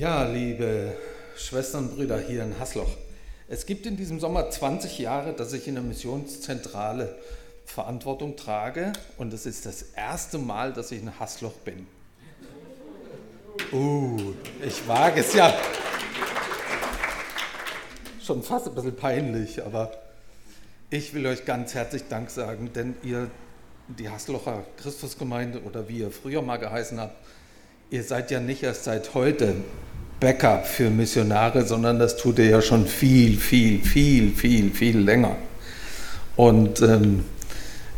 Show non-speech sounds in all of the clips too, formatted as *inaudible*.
Ja, liebe Schwestern und Brüder hier in Hasloch. Es gibt in diesem Sommer 20 Jahre, dass ich in der Missionszentrale Verantwortung trage und es ist das erste Mal, dass ich in Hasloch bin. Uh, ich wage es ja. Schon fast ein bisschen peinlich, aber ich will euch ganz herzlich Dank sagen, denn ihr, die Haslocher Christusgemeinde oder wie ihr früher mal geheißen habt, ihr seid ja nicht erst seit heute Backup für Missionare, sondern das tut ihr ja schon viel, viel, viel, viel, viel länger. Und ähm,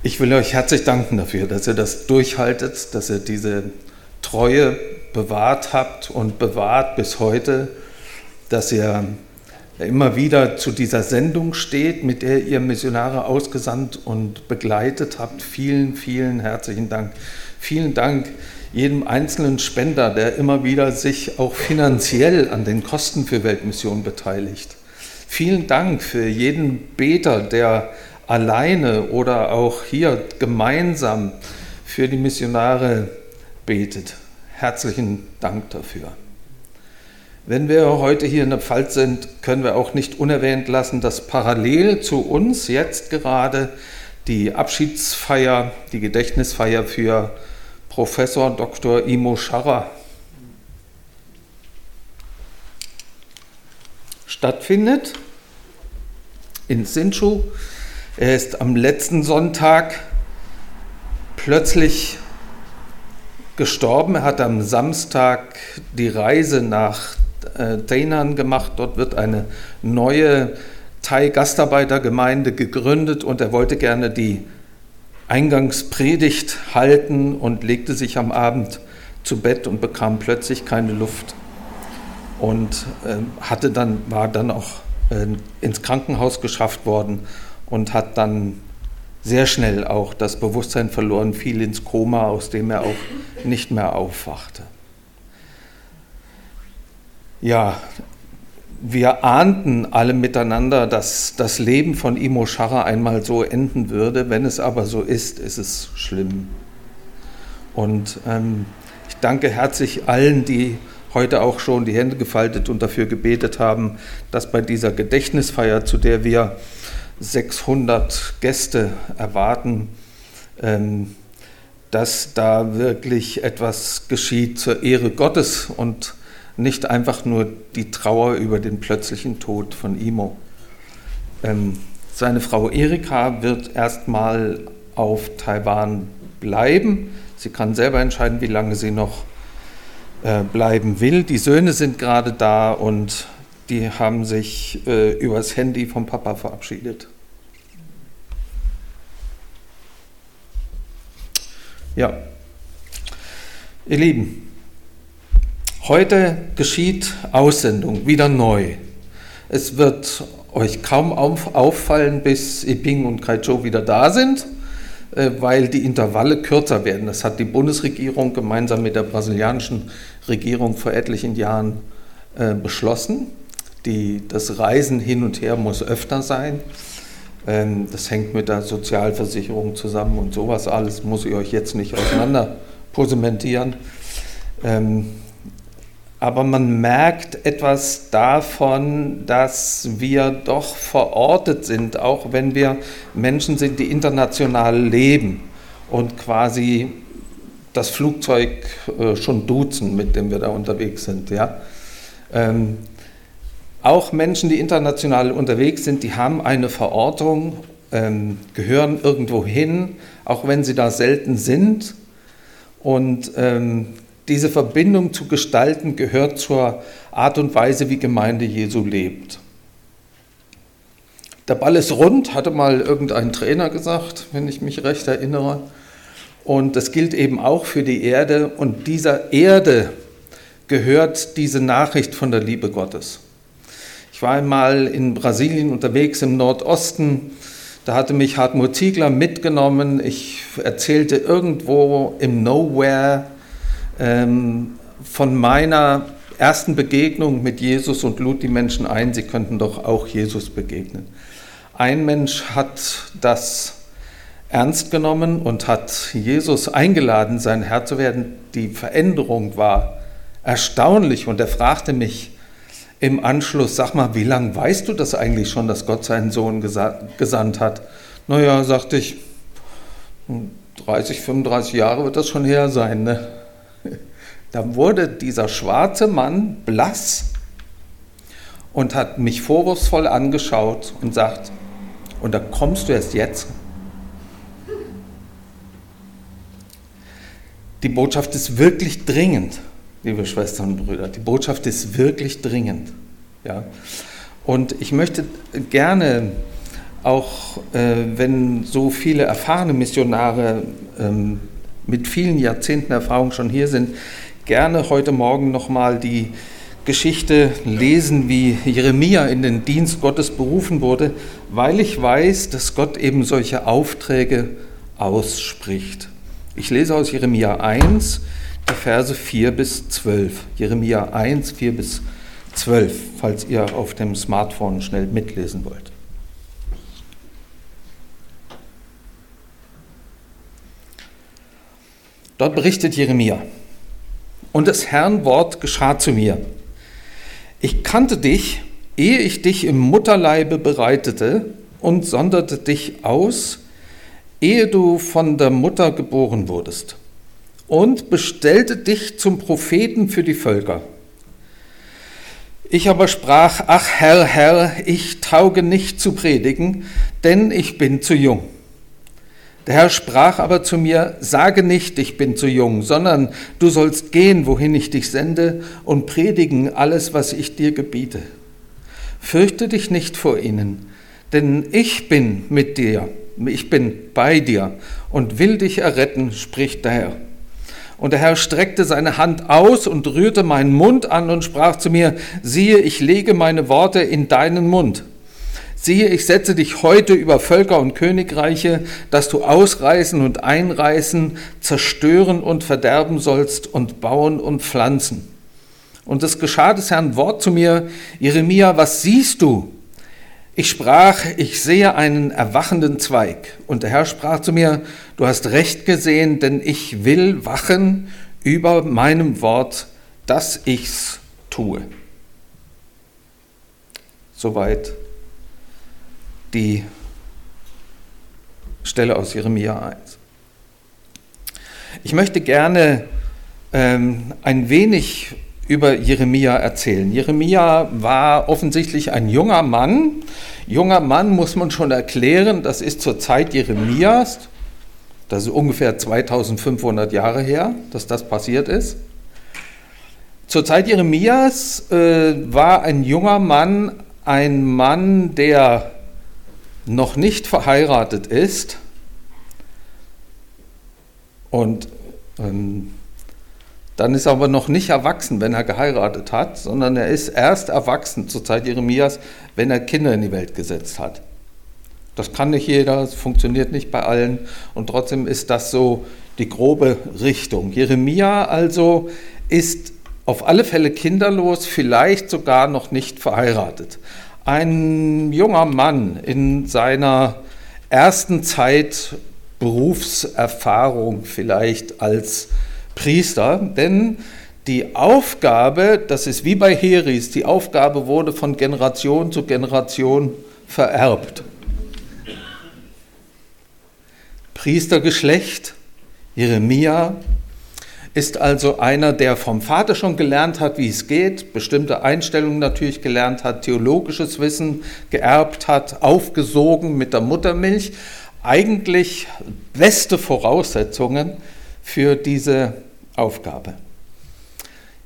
ich will euch herzlich danken dafür, dass ihr das durchhaltet, dass ihr diese Treue bewahrt habt und bewahrt bis heute, dass ihr immer wieder zu dieser Sendung steht, mit der ihr Missionare ausgesandt und begleitet habt. Vielen, vielen herzlichen Dank. Vielen Dank jedem einzelnen Spender, der immer wieder sich auch finanziell an den Kosten für Weltmission beteiligt. Vielen Dank für jeden Beter, der alleine oder auch hier gemeinsam für die Missionare betet. Herzlichen Dank dafür. Wenn wir heute hier in der Pfalz sind, können wir auch nicht unerwähnt lassen, dass parallel zu uns jetzt gerade die Abschiedsfeier, die Gedächtnisfeier für Professor Dr. Imo Scharrer stattfindet in Sinchu. Er ist am letzten Sonntag plötzlich gestorben. Er hat am Samstag die Reise nach äh, Dainan gemacht. Dort wird eine neue Thai-Gastarbeitergemeinde gegründet und er wollte gerne die Eingangspredigt halten und legte sich am Abend zu Bett und bekam plötzlich keine Luft und äh, hatte dann, war dann auch äh, ins Krankenhaus geschafft worden und hat dann sehr schnell auch das Bewusstsein verloren, fiel ins Koma, aus dem er auch nicht mehr aufwachte. Ja, wir ahnten alle miteinander, dass das Leben von Imo Scharrer einmal so enden würde. Wenn es aber so ist, ist es schlimm. Und ähm, ich danke herzlich allen, die heute auch schon die Hände gefaltet und dafür gebetet haben, dass bei dieser Gedächtnisfeier, zu der wir 600 Gäste erwarten, ähm, dass da wirklich etwas geschieht zur Ehre Gottes und nicht einfach nur die Trauer über den plötzlichen Tod von Imo. Ähm, seine Frau Erika wird erstmal auf Taiwan bleiben. Sie kann selber entscheiden, wie lange sie noch äh, bleiben will. Die Söhne sind gerade da und die haben sich äh, übers Handy vom Papa verabschiedet. Ja, ihr Lieben, Heute geschieht Aussendung wieder neu. Es wird euch kaum auffallen, bis Iping und Kaicho wieder da sind, äh, weil die Intervalle kürzer werden. Das hat die Bundesregierung gemeinsam mit der brasilianischen Regierung vor etlichen Jahren äh, beschlossen. Die, das Reisen hin und her muss öfter sein. Ähm, das hängt mit der Sozialversicherung zusammen und sowas alles muss ich euch jetzt nicht auseinander posementieren. Ähm, aber man merkt etwas davon, dass wir doch verortet sind, auch wenn wir Menschen sind, die international leben und quasi das Flugzeug äh, schon duzen, mit dem wir da unterwegs sind. Ja? Ähm, auch Menschen, die international unterwegs sind, die haben eine Verortung, ähm, gehören irgendwo hin, auch wenn sie da selten sind. Und ähm, diese Verbindung zu gestalten gehört zur Art und Weise, wie Gemeinde Jesu lebt. Der Ball ist rund, hatte mal irgendein Trainer gesagt, wenn ich mich recht erinnere. Und das gilt eben auch für die Erde. Und dieser Erde gehört diese Nachricht von der Liebe Gottes. Ich war einmal in Brasilien unterwegs im Nordosten. Da hatte mich Hartmut Ziegler mitgenommen. Ich erzählte irgendwo im Nowhere ähm, von meiner ersten Begegnung mit Jesus und lud die Menschen ein, sie könnten doch auch Jesus begegnen. Ein Mensch hat das ernst genommen und hat Jesus eingeladen, sein Herr zu werden. Die Veränderung war erstaunlich. Und er fragte mich im Anschluss, sag mal, wie lange weißt du das eigentlich schon, dass Gott seinen Sohn gesandt hat? Naja, sagte ich, 30, 35 Jahre wird das schon her sein. Ne? Da wurde dieser schwarze Mann blass und hat mich vorwurfsvoll angeschaut und sagt, und da kommst du erst jetzt? Die Botschaft ist wirklich dringend, liebe Schwestern und Brüder. Die Botschaft ist wirklich dringend. Ja? Und ich möchte gerne auch, äh, wenn so viele erfahrene Missionare ähm, mit vielen Jahrzehnten Erfahrung schon hier sind, gerne heute Morgen nochmal die Geschichte lesen, wie Jeremia in den Dienst Gottes berufen wurde, weil ich weiß, dass Gott eben solche Aufträge ausspricht. Ich lese aus Jeremia 1, die Verse 4 bis 12. Jeremia 1, 4 bis 12, falls ihr auf dem Smartphone schnell mitlesen wollt. Dort berichtet Jeremia. Und das Herrn Wort geschah zu mir. Ich kannte dich, ehe ich dich im Mutterleibe bereitete und sonderte dich aus, ehe du von der Mutter geboren wurdest, und bestellte dich zum Propheten für die Völker. Ich aber sprach, ach Herr, Herr, ich tauge nicht zu predigen, denn ich bin zu jung. Der Herr sprach aber zu mir, sage nicht, ich bin zu jung, sondern du sollst gehen, wohin ich dich sende, und predigen alles, was ich dir gebiete. Fürchte dich nicht vor ihnen, denn ich bin mit dir, ich bin bei dir und will dich erretten, spricht der Herr. Und der Herr streckte seine Hand aus und rührte meinen Mund an und sprach zu mir, siehe, ich lege meine Worte in deinen Mund. Siehe, ich setze dich heute über Völker und Königreiche, dass du ausreißen und einreißen, zerstören und verderben sollst und bauen und pflanzen. Und es geschah des Herrn Wort zu mir, Jeremia, was siehst du? Ich sprach, ich sehe einen erwachenden Zweig. Und der Herr sprach zu mir, du hast recht gesehen, denn ich will wachen über meinem Wort, dass ich's tue. Soweit die Stelle aus Jeremia 1. Ich möchte gerne ähm, ein wenig über Jeremia erzählen. Jeremia war offensichtlich ein junger Mann. Junger Mann muss man schon erklären, das ist zur Zeit Jeremias, das ist ungefähr 2500 Jahre her, dass das passiert ist. Zur Zeit Jeremias äh, war ein junger Mann ein Mann, der noch nicht verheiratet ist und ähm, dann ist er aber noch nicht erwachsen, wenn er geheiratet hat, sondern er ist erst erwachsen zur Zeit Jeremias, wenn er Kinder in die Welt gesetzt hat. Das kann nicht jeder, es funktioniert nicht bei allen und trotzdem ist das so die grobe Richtung. Jeremia also ist auf alle Fälle kinderlos, vielleicht sogar noch nicht verheiratet ein junger Mann in seiner ersten Zeit Berufserfahrung vielleicht als Priester, denn die Aufgabe, das ist wie bei Heris, die Aufgabe wurde von Generation zu Generation vererbt. Priestergeschlecht, Jeremia, ist also einer, der vom Vater schon gelernt hat, wie es geht, bestimmte Einstellungen natürlich gelernt hat, theologisches Wissen geerbt hat, aufgesogen mit der Muttermilch. Eigentlich beste Voraussetzungen für diese Aufgabe.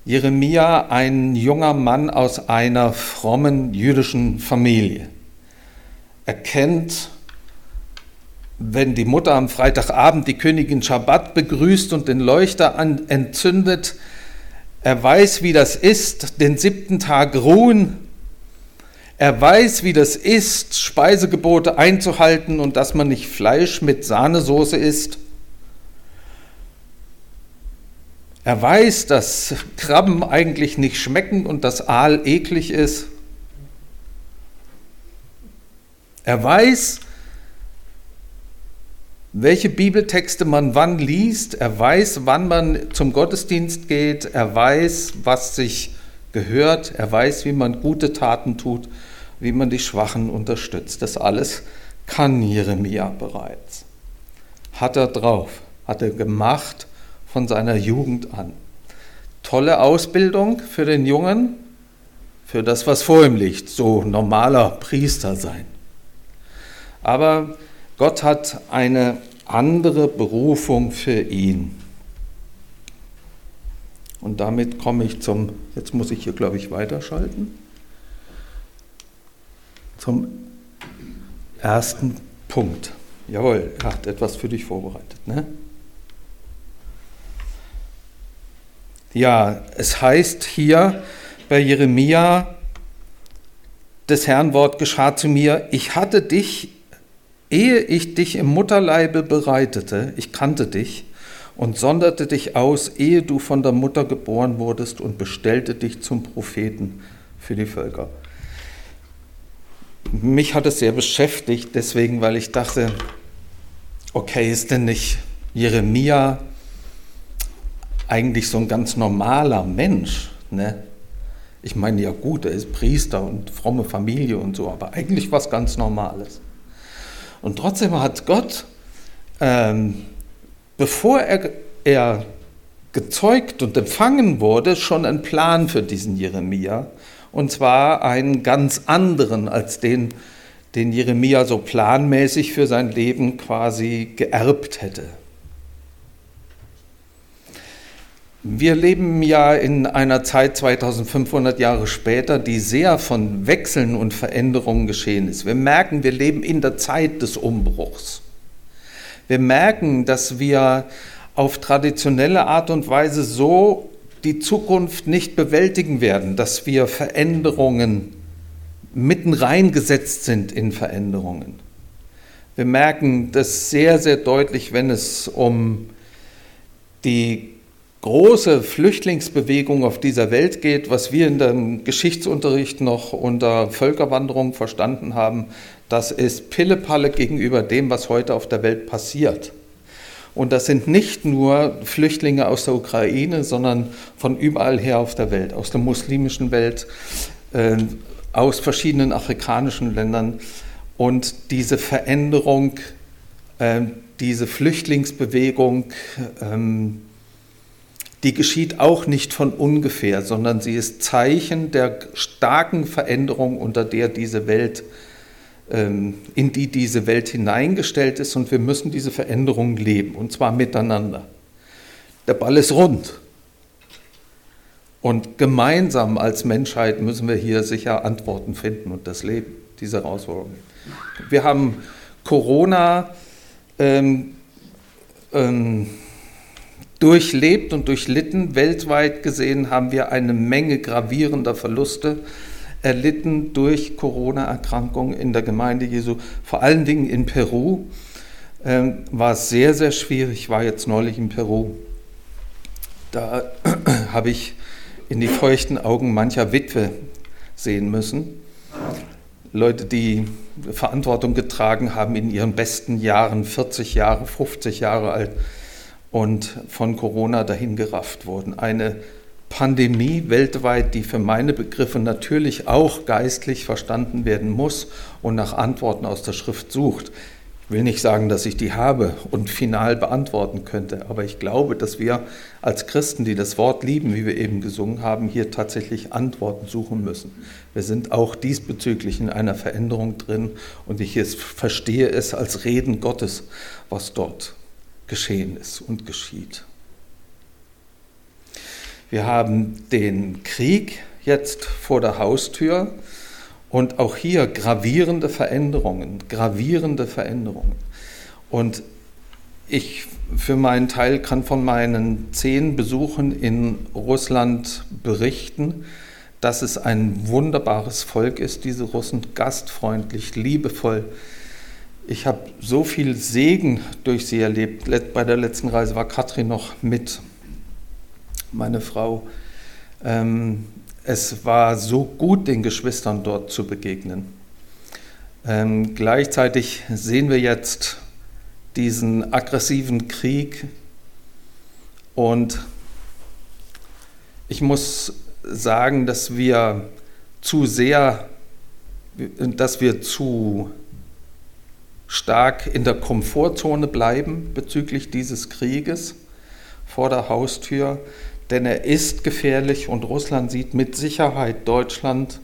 Jeremia, ein junger Mann aus einer frommen jüdischen Familie. Er kennt wenn die Mutter am Freitagabend die Königin Schabbat begrüßt und den Leuchter an, entzündet, er weiß, wie das ist, den siebten Tag ruhen. Er weiß, wie das ist, Speisegebote einzuhalten und dass man nicht Fleisch mit Sahnesoße isst. Er weiß, dass Krabben eigentlich nicht schmecken und dass Aal eklig ist. Er weiß, welche Bibeltexte man wann liest. Er weiß, wann man zum Gottesdienst geht. Er weiß, was sich gehört. Er weiß, wie man gute Taten tut, wie man die Schwachen unterstützt. Das alles kann Jeremia bereits. Hat er drauf, hat er gemacht von seiner Jugend an. Tolle Ausbildung für den Jungen, für das, was vor ihm liegt, so normaler Priester sein. Aber Gott hat eine andere Berufung für ihn. Und damit komme ich zum, jetzt muss ich hier, glaube ich, weiterschalten, zum ersten Punkt. Jawohl, er hat etwas für dich vorbereitet. Ne? Ja, es heißt hier bei Jeremia, des Herrn Wort geschah zu mir, ich hatte dich, ehe ich dich im Mutterleibe bereitete, ich kannte dich und sonderte dich aus, ehe du von der Mutter geboren wurdest und bestellte dich zum Propheten für die Völker mich hat es sehr beschäftigt, deswegen, weil ich dachte, okay, ist denn nicht Jeremia eigentlich so ein ganz normaler Mensch? Ne? Ich meine, ja gut, er ist Priester und fromme Familie und so, aber eigentlich was ganz Normales. Und trotzdem hat Gott, ähm, bevor er, er gezeugt und empfangen wurde, schon einen Plan für diesen Jeremia und zwar einen ganz anderen als den, den Jeremia so planmäßig für sein Leben quasi geerbt hätte. Wir leben ja in einer Zeit 2500 Jahre später, die sehr von Wechseln und Veränderungen geschehen ist. Wir merken, wir leben in der Zeit des Umbruchs. Wir merken, dass wir auf traditionelle Art und Weise so die Zukunft nicht bewältigen werden, dass wir Veränderungen mitten reingesetzt sind in Veränderungen. Wir merken das sehr, sehr deutlich, wenn es um die große Flüchtlingsbewegung auf dieser Welt geht, was wir in dem Geschichtsunterricht noch unter Völkerwanderung verstanden haben, das ist Pillepalle gegenüber dem, was heute auf der Welt passiert. Und das sind nicht nur Flüchtlinge aus der Ukraine, sondern von überall her auf der Welt, aus der muslimischen Welt, äh, aus verschiedenen afrikanischen Ländern. Und diese Veränderung, äh, diese Flüchtlingsbewegung, ähm, die geschieht auch nicht von ungefähr, sondern sie ist Zeichen der starken Veränderung, unter der diese Welt ähm, in die diese Welt hineingestellt ist und wir müssen diese Veränderung leben und zwar miteinander. Der Ball ist rund. Und gemeinsam als Menschheit müssen wir hier sicher Antworten finden und das Leben, diese Herausforderungen. Wir haben Corona ähm, ähm, durchlebt und durchlitten. Weltweit gesehen haben wir eine Menge gravierender Verluste erlitten durch Corona-Erkrankungen in der Gemeinde Jesu, vor allen Dingen in Peru. Ähm, war es sehr, sehr schwierig. Ich war jetzt neulich in Peru. Da *clears throat* habe ich in die feuchten Augen mancher Witwe sehen müssen. Leute, die Verantwortung getragen haben in ihren besten Jahren, 40 Jahre, 50 Jahre alt und von Corona dahingerafft wurden. Eine Pandemie weltweit, die für meine Begriffe natürlich auch geistlich verstanden werden muss und nach Antworten aus der Schrift sucht. Ich will nicht sagen, dass ich die habe und final beantworten könnte, aber ich glaube, dass wir als Christen, die das Wort lieben, wie wir eben gesungen haben, hier tatsächlich Antworten suchen müssen. Wir sind auch diesbezüglich in einer Veränderung drin und ich verstehe es als Reden Gottes, was dort geschehen ist und geschieht. Wir haben den Krieg jetzt vor der Haustür und auch hier gravierende Veränderungen, gravierende Veränderungen. Und ich für meinen Teil kann von meinen zehn Besuchen in Russland berichten, dass es ein wunderbares Volk ist, diese Russen, gastfreundlich, liebevoll. Ich habe so viel Segen durch sie erlebt. Bei der letzten Reise war Katrin noch mit meine Frau. Ähm, es war so gut, den Geschwistern dort zu begegnen. Ähm, gleichzeitig sehen wir jetzt diesen aggressiven Krieg. Und ich muss sagen, dass wir zu sehr, dass wir zu stark in der Komfortzone bleiben bezüglich dieses Krieges vor der Haustür, denn er ist gefährlich und Russland sieht mit Sicherheit Deutschland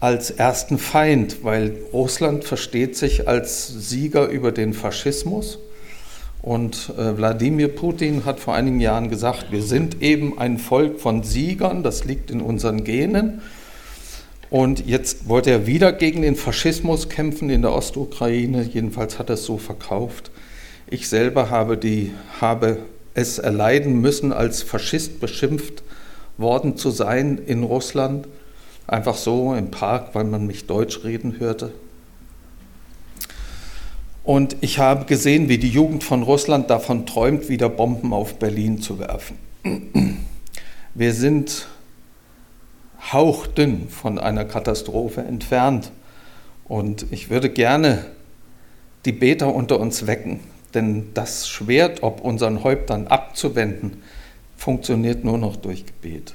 als ersten Feind, weil Russland versteht sich als Sieger über den Faschismus. Und äh, Wladimir Putin hat vor einigen Jahren gesagt, wir sind eben ein Volk von Siegern, das liegt in unseren Genen. Und jetzt wollte er wieder gegen den Faschismus kämpfen in der Ostukraine. Jedenfalls hat er es so verkauft. Ich selber habe, die, habe es erleiden müssen, als Faschist beschimpft worden zu sein in Russland. Einfach so im Park, weil man mich Deutsch reden hörte. Und ich habe gesehen, wie die Jugend von Russland davon träumt, wieder Bomben auf Berlin zu werfen. Wir sind hauchdünn von einer Katastrophe entfernt. Und ich würde gerne die Beter unter uns wecken, denn das Schwert, ob unseren Häuptern abzuwenden, funktioniert nur noch durch Gebet.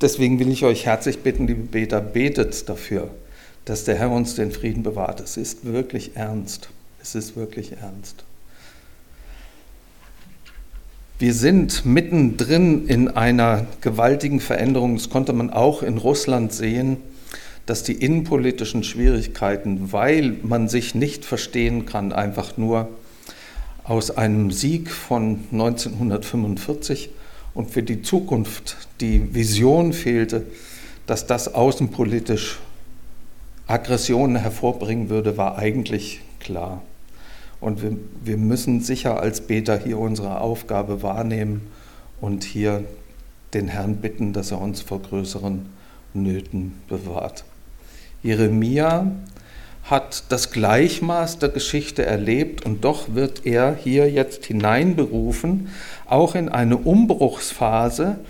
Deswegen will ich euch herzlich bitten, liebe Beter, betet dafür, dass der Herr uns den Frieden bewahrt. Es ist wirklich ernst. Es ist wirklich ernst. Wir sind mittendrin in einer gewaltigen Veränderung. Das konnte man auch in Russland sehen, dass die innenpolitischen Schwierigkeiten, weil man sich nicht verstehen kann, einfach nur aus einem Sieg von 1945 und für die Zukunft die Vision fehlte, dass das außenpolitisch Aggressionen hervorbringen würde, war eigentlich klar. Und wir, wir müssen sicher als Beter hier unsere Aufgabe wahrnehmen und hier den Herrn bitten, dass er uns vor größeren Nöten bewahrt. Jeremia hat das Gleichmaß der Geschichte erlebt und doch wird er hier jetzt hineinberufen, auch in eine Umbruchsphase,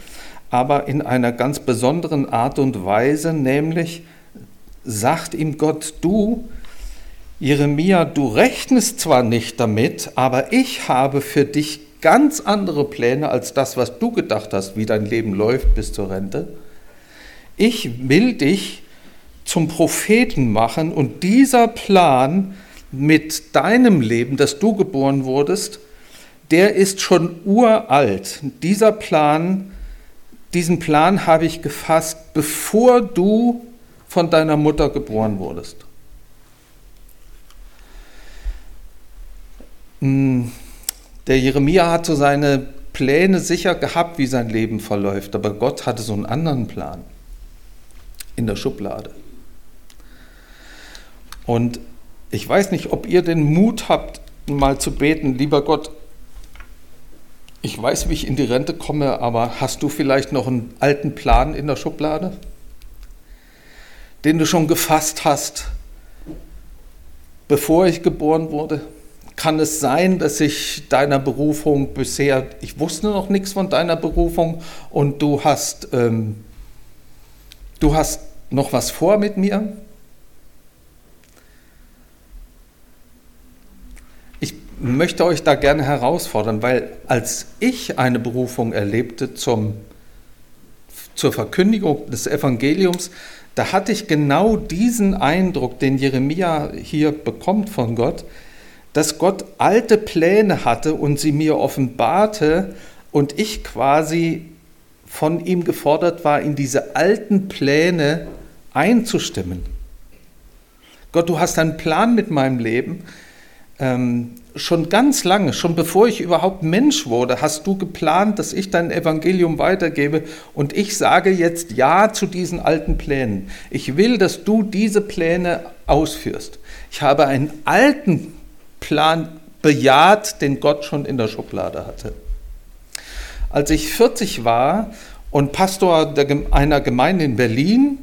aber in einer ganz besonderen Art und Weise, nämlich sagt ihm Gott, du Jeremia, du rechnest zwar nicht damit, aber ich habe für dich ganz andere Pläne als das, was du gedacht hast, wie dein Leben läuft bis zur Rente. Ich will dich zum Propheten machen und dieser Plan mit deinem Leben, dass du geboren wurdest, der ist schon uralt. Dieser Plan, diesen Plan habe ich gefasst, bevor du von deiner Mutter geboren wurdest. Der Jeremia hat so seine Pläne sicher gehabt, wie sein Leben verläuft, aber Gott hatte so einen anderen Plan in der Schublade. Und ich weiß nicht, ob ihr den Mut habt, mal zu beten, lieber Gott, ich weiß, wie ich in die Rente komme, aber hast du vielleicht noch einen alten Plan in der Schublade, den du schon gefasst hast, bevor ich geboren wurde? Kann es sein, dass ich deiner Berufung bisher, ich wusste noch nichts von deiner Berufung und du hast, ähm, du hast noch was vor mit mir? Ich möchte euch da gerne herausfordern, weil als ich eine Berufung erlebte zum, zur Verkündigung des Evangeliums, da hatte ich genau diesen Eindruck, den Jeremia hier bekommt von Gott, dass Gott alte Pläne hatte und sie mir offenbarte und ich quasi von ihm gefordert war, in diese alten Pläne einzustimmen. Gott, du hast einen Plan mit meinem Leben. Ähm, schon ganz lange, schon bevor ich überhaupt Mensch wurde, hast du geplant, dass ich dein Evangelium weitergebe und ich sage jetzt Ja zu diesen alten Plänen. Ich will, dass du diese Pläne ausführst. Ich habe einen alten Plan bejaht, den Gott schon in der Schublade hatte. Als ich 40 war und Pastor einer Gemeinde in Berlin,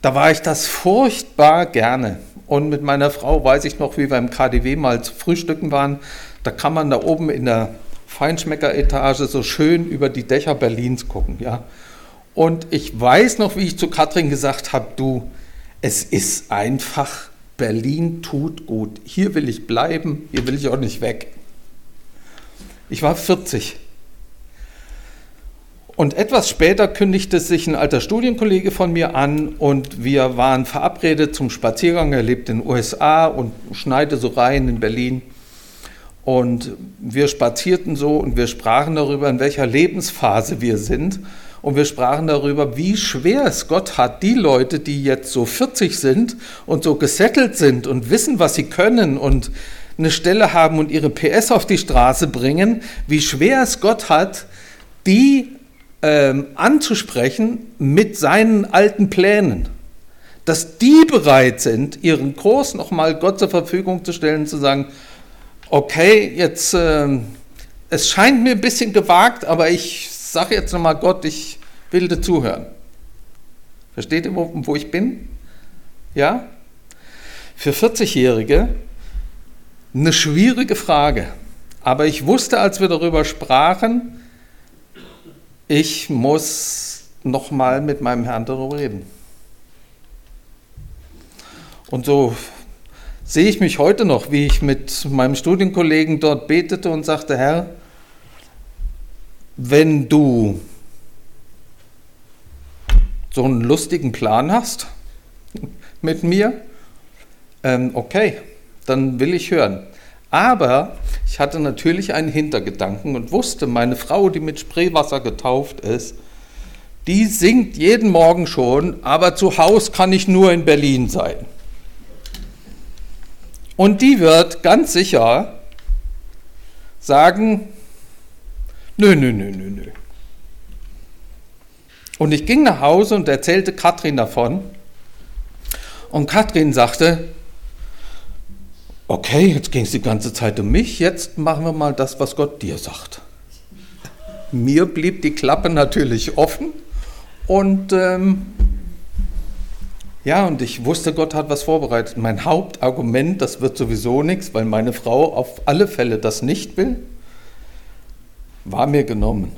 da war ich das furchtbar gerne. Und mit meiner Frau weiß ich noch, wie wir im KDW mal zu frühstücken waren. Da kann man da oben in der Feinschmeckeretage so schön über die Dächer Berlins gucken. Ja. Und ich weiß noch, wie ich zu Katrin gesagt habe, du, es ist einfach Berlin tut gut. Hier will ich bleiben, hier will ich auch nicht weg. Ich war 40. Und etwas später kündigte sich ein alter Studienkollege von mir an und wir waren verabredet zum Spaziergang. Er lebt in den USA und schneide so rein in Berlin. Und wir spazierten so und wir sprachen darüber, in welcher Lebensphase wir sind. Und wir sprachen darüber, wie schwer es Gott hat, die Leute, die jetzt so 40 sind und so gesettelt sind und wissen, was sie können und eine Stelle haben und ihre PS auf die Straße bringen, wie schwer es Gott hat, die ähm, anzusprechen mit seinen alten Plänen. Dass die bereit sind, ihren Kurs nochmal Gott zur Verfügung zu stellen, zu sagen, okay, jetzt, äh, es scheint mir ein bisschen gewagt, aber ich sage jetzt nochmal Gott, ich will dir zuhören. Versteht ihr, wo, wo ich bin? Ja? Für 40-Jährige eine schwierige Frage. Aber ich wusste, als wir darüber sprachen, ich muss nochmal mit meinem Herrn darüber reden. Und so sehe ich mich heute noch, wie ich mit meinem Studienkollegen dort betete und sagte, Herr, wenn du so einen lustigen Plan hast *laughs* mit mir, ähm, okay, dann will ich hören. Aber ich hatte natürlich einen Hintergedanken und wusste, meine Frau, die mit Spreewasser getauft ist, die singt jeden Morgen schon, aber zu Hause kann ich nur in Berlin sein. Und die wird ganz sicher sagen, nö, nö, nö, nö, nö. Und ich ging nach Hause und erzählte Katrin davon. Und Katrin sagte, okay, jetzt ging es die ganze Zeit um mich, jetzt machen wir mal das, was Gott dir sagt. Mir blieb die Klappe natürlich offen und ähm, ja, und ich wusste, Gott hat was vorbereitet. Mein Hauptargument, das wird sowieso nichts, weil meine Frau auf alle Fälle das nicht will, war mir genommen.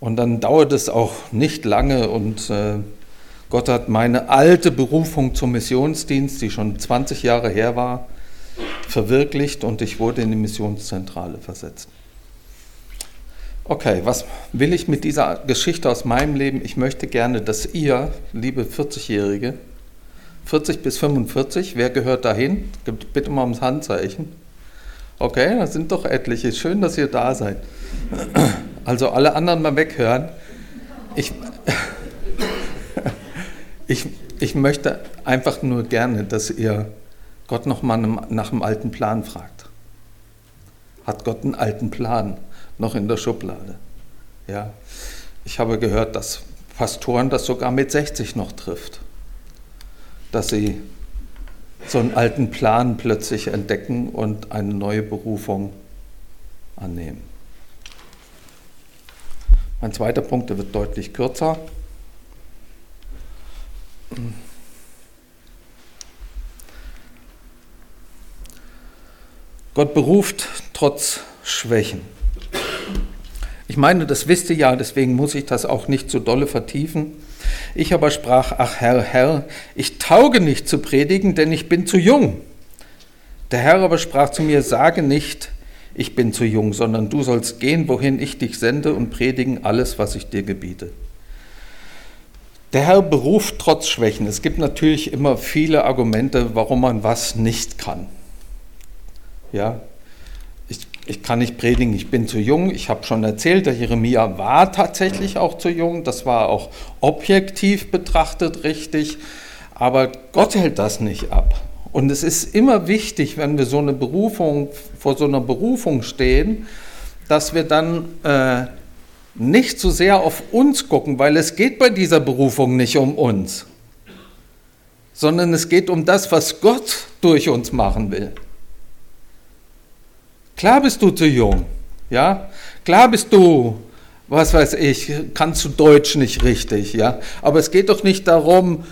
Und dann dauert es auch nicht lange und äh, Gott hat meine alte Berufung zum Missionsdienst, die schon 20 Jahre her war, verwirklicht und ich wurde in die Missionszentrale versetzt. Okay, was will ich mit dieser Geschichte aus meinem Leben? Ich möchte gerne, dass ihr, liebe 40-Jährige, 40 bis 45, wer gehört dahin? Bitte mal ums Handzeichen. Okay, das sind doch etliche. Schön, dass ihr da seid. Also alle anderen mal weghören. Ich, ich, ich möchte einfach nur gerne, dass ihr Gott nochmal nach dem alten Plan fragt. Hat Gott einen alten Plan noch in der Schublade? Ja. Ich habe gehört, dass Pastoren das sogar mit 60 noch trifft, dass sie so einen alten Plan plötzlich entdecken und eine neue Berufung annehmen. Mein zweiter Punkt, der wird deutlich kürzer. Gott beruft trotz Schwächen. Ich meine, das wisst ihr ja, deswegen muss ich das auch nicht so dolle vertiefen. Ich aber sprach, ach Herr, Herr, ich tauge nicht zu predigen, denn ich bin zu jung. Der Herr aber sprach zu mir, sage nicht, ich bin zu jung, sondern du sollst gehen, wohin ich dich sende und predigen alles, was ich dir gebiete. Der Herr beruft trotz Schwächen. Es gibt natürlich immer viele Argumente, warum man was nicht kann. Ja, ich, kann nicht predigen, ich bin zu jung. Ich habe schon erzählt, der Jeremia war tatsächlich auch zu jung. Das war auch objektiv betrachtet richtig. Aber Gott hält das nicht ab. Und es ist immer wichtig, wenn wir so eine Berufung, vor so einer Berufung stehen, dass wir dann äh, nicht zu so sehr auf uns gucken, weil es geht bei dieser Berufung nicht um uns, sondern es geht um das, was Gott durch uns machen will. Klar bist du zu jung, ja? Klar bist du, was weiß ich, kannst du Deutsch nicht richtig, ja? Aber es geht doch nicht darum,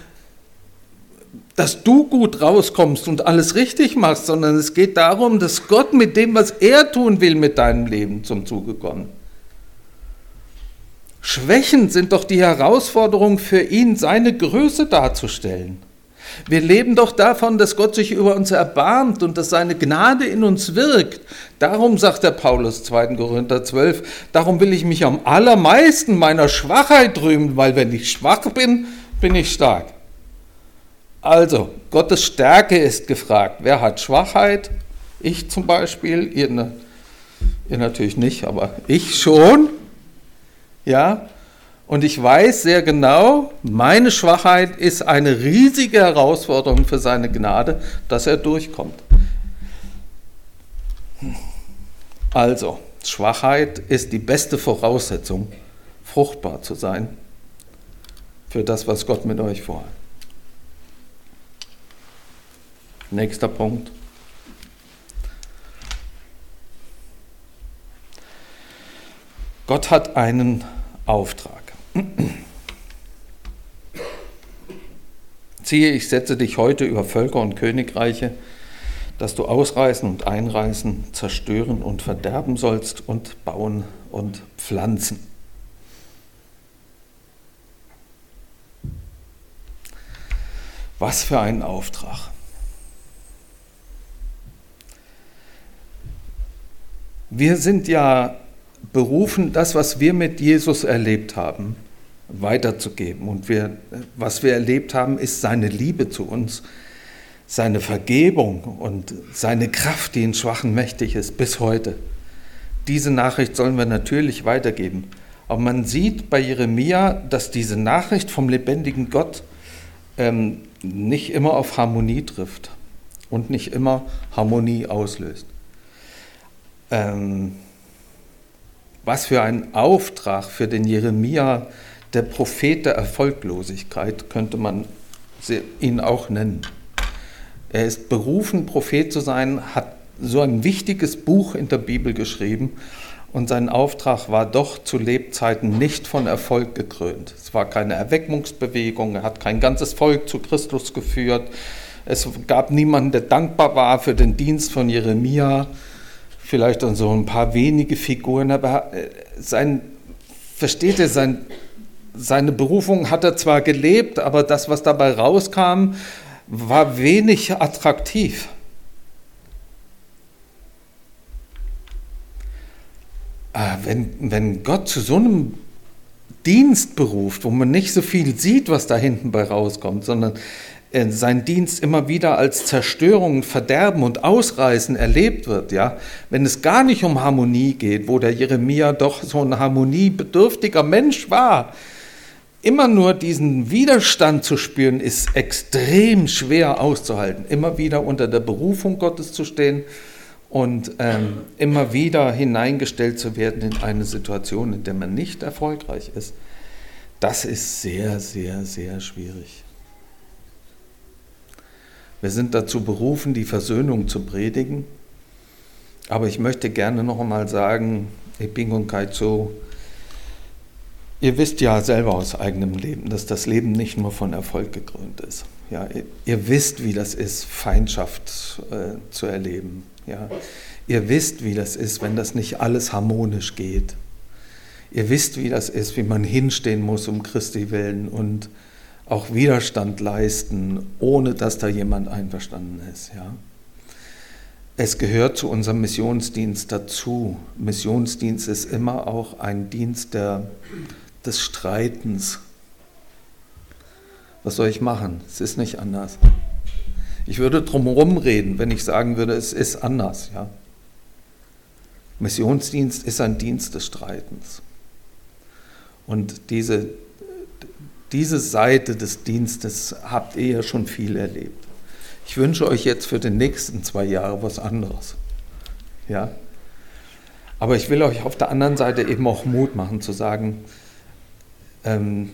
dass du gut rauskommst und alles richtig machst, sondern es geht darum, dass Gott mit dem, was er tun will, mit deinem Leben zum Zuge kommt. Schwächen sind doch die Herausforderung für ihn, seine Größe darzustellen. Wir leben doch davon, dass Gott sich über uns erbarmt und dass seine Gnade in uns wirkt. Darum sagt der Paulus 2. Korinther 12, darum will ich mich am allermeisten meiner Schwachheit rühmen, weil wenn ich schwach bin, bin ich stark. Also, Gottes Stärke ist gefragt. Wer hat Schwachheit? Ich zum Beispiel, ihr, ne, ihr natürlich nicht, aber ich schon. Ja, und ich weiß sehr genau, meine Schwachheit ist eine riesige Herausforderung für seine Gnade, dass er durchkommt. Also, Schwachheit ist die beste Voraussetzung, fruchtbar zu sein für das, was Gott mit euch vorhat. Nächster Punkt. Gott hat einen Auftrag. Siehe, ich setze dich heute über Völker und Königreiche, dass du ausreißen und einreißen, zerstören und verderben sollst und bauen und pflanzen. Was für ein Auftrag. Wir sind ja berufen, das, was wir mit Jesus erlebt haben, weiterzugeben. Und wir, was wir erlebt haben, ist seine Liebe zu uns, seine Vergebung und seine Kraft, die in Schwachen mächtig ist, bis heute. Diese Nachricht sollen wir natürlich weitergeben. Aber man sieht bei Jeremia, dass diese Nachricht vom lebendigen Gott ähm, nicht immer auf Harmonie trifft und nicht immer Harmonie auslöst. Ähm, was für ein Auftrag für den Jeremia, der Prophet der Erfolglosigkeit, könnte man ihn auch nennen. Er ist berufen, Prophet zu sein, hat so ein wichtiges Buch in der Bibel geschrieben und sein Auftrag war doch zu Lebzeiten nicht von Erfolg gekrönt. Es war keine Erweckungsbewegung, er hat kein ganzes Volk zu Christus geführt, es gab niemanden, der dankbar war für den Dienst von Jeremia vielleicht so ein paar wenige Figuren, aber äh, sein, versteht ihr, sein, seine Berufung hat er zwar gelebt, aber das, was dabei rauskam, war wenig attraktiv. Ah, wenn, wenn Gott zu so einem Dienst beruft, wo man nicht so viel sieht, was da hinten bei rauskommt, sondern äh, sein Dienst immer wieder als Zerstörung, Verderben und Ausreißen erlebt wird, ja, wenn es gar nicht um Harmonie geht, wo der Jeremia doch so ein harmoniebedürftiger Mensch war, immer nur diesen Widerstand zu spüren, ist extrem schwer auszuhalten. Immer wieder unter der Berufung Gottes zu stehen und ähm, immer wieder hineingestellt zu werden in eine Situation, in der man nicht erfolgreich ist. Das ist sehr, sehr, sehr schwierig. Wir sind dazu berufen, die Versöhnung zu predigen. Aber ich möchte gerne noch einmal sagen, Eping und Kaizo, ihr wisst ja selber aus eigenem Leben, dass das Leben nicht nur von Erfolg gekrönt ist. Ja, ihr, ihr wisst, wie das ist, Feindschaft äh, zu erleben. Ja, ihr wisst, wie das ist, wenn das nicht alles harmonisch geht. Ihr wisst, wie das ist, wie man hinstehen muss um Christi willen und auch Widerstand leisten, ohne dass da jemand einverstanden ist. Ja. Es gehört zu unserem Missionsdienst dazu. Missionsdienst ist immer auch ein Dienst der, des Streitens. Was soll ich machen? Es ist nicht anders. Ich würde drumherum reden, wenn ich sagen würde, es ist anders. Ja. Missionsdienst ist ein Dienst des Streitens. Und diese diese Seite des Dienstes habt ihr ja schon viel erlebt. Ich wünsche euch jetzt für die nächsten zwei Jahre was anderes. Ja? Aber ich will euch auf der anderen Seite eben auch Mut machen zu sagen, ähm,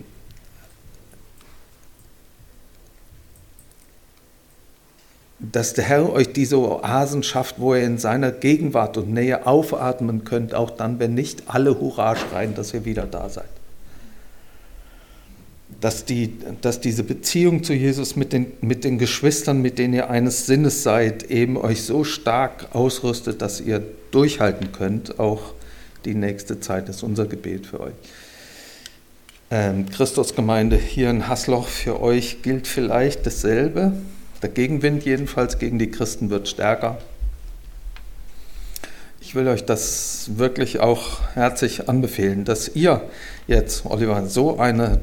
dass der Herr euch diese Oasen schafft, wo ihr in seiner Gegenwart und Nähe aufatmen könnt, auch dann, wenn nicht alle Hurra schreien, dass ihr wieder da seid dass, die, dass diese Beziehung zu Jesus mit den, mit den Geschwistern, mit denen ihr eines Sinnes seid, eben euch so stark ausrüstet, dass ihr durchhalten könnt, auch die nächste Zeit. Ist unser Gebet für euch. Ähm, Christusgemeinde hier in Hasloch, für euch gilt vielleicht dasselbe. Der Gegenwind jedenfalls gegen die Christen wird stärker. Ich will euch das wirklich auch herzlich anbefehlen, dass ihr jetzt, Oliver, so eine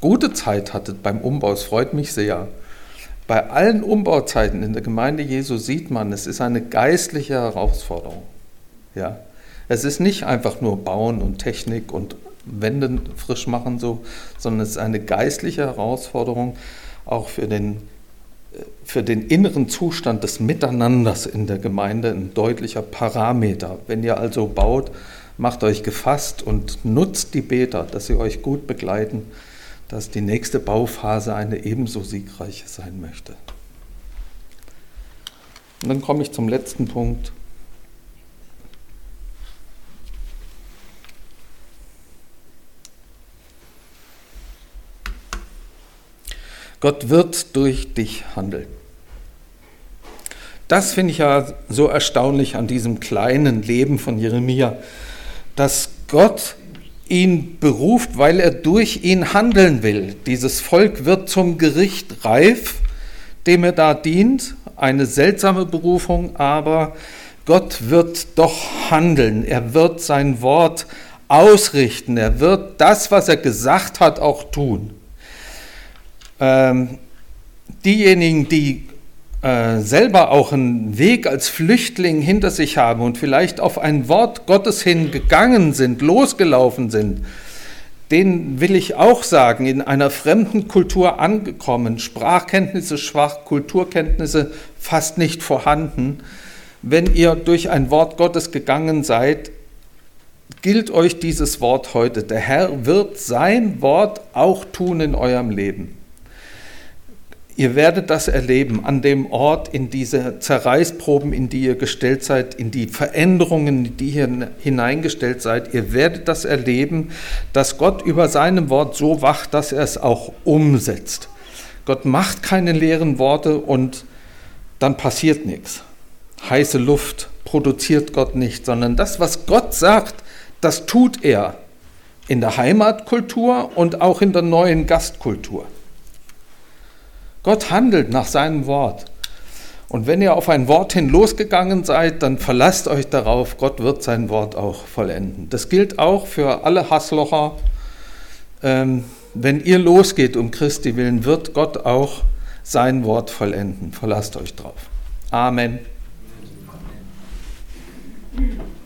gute Zeit hattet beim Umbau. Es freut mich sehr. Bei allen Umbauzeiten in der Gemeinde Jesu sieht man, es ist eine geistliche Herausforderung. Ja? Es ist nicht einfach nur Bauen und Technik und Wände frisch machen, so, sondern es ist eine geistliche Herausforderung auch für den, für den inneren Zustand des Miteinanders in der Gemeinde ein deutlicher Parameter. Wenn ihr also baut, macht euch gefasst und nutzt die Beter, dass sie euch gut begleiten, dass die nächste Bauphase eine ebenso siegreiche sein möchte. Und dann komme ich zum letzten Punkt. Gott wird durch dich handeln. Das finde ich ja so erstaunlich an diesem kleinen Leben von Jeremia, dass Gott ihn beruft, weil er durch ihn handeln will. Dieses Volk wird zum Gericht reif, dem er da dient. Eine seltsame Berufung, aber Gott wird doch handeln. Er wird sein Wort ausrichten. Er wird das, was er gesagt hat, auch tun ähm, diejenigen, die äh, selber auch einen Weg als Flüchtling hinter sich haben und vielleicht auf ein Wort Gottes hin gegangen sind, losgelaufen sind, denen will ich auch sagen, in einer fremden Kultur angekommen, Sprachkenntnisse schwach, Kulturkenntnisse fast nicht vorhanden, wenn ihr durch ein Wort Gottes gegangen seid, gilt euch dieses Wort heute. Der Herr wird sein Wort auch tun in eurem Leben. Ihr werdet das erleben an dem Ort, in diese Zerreißproben, in die ihr gestellt seid, in die Veränderungen, in die ihr hineingestellt seid. Ihr werdet das erleben, dass Gott über seinem Wort so wacht, dass er es auch umsetzt. Gott macht keine leeren Worte und dann passiert nichts. Heiße Luft produziert Gott nicht, sondern das, was Gott sagt, das tut er in der Heimatkultur und auch in der neuen Gastkultur. Gott handelt nach seinem Wort. Und wenn ihr auf ein Wort hin losgegangen seid, dann verlasst euch darauf, Gott wird sein Wort auch vollenden. Das gilt auch für alle Hasslocher. Ähm, wenn ihr losgeht um Christi willen, wird Gott auch sein Wort vollenden. Verlasst euch drauf. Amen. Amen.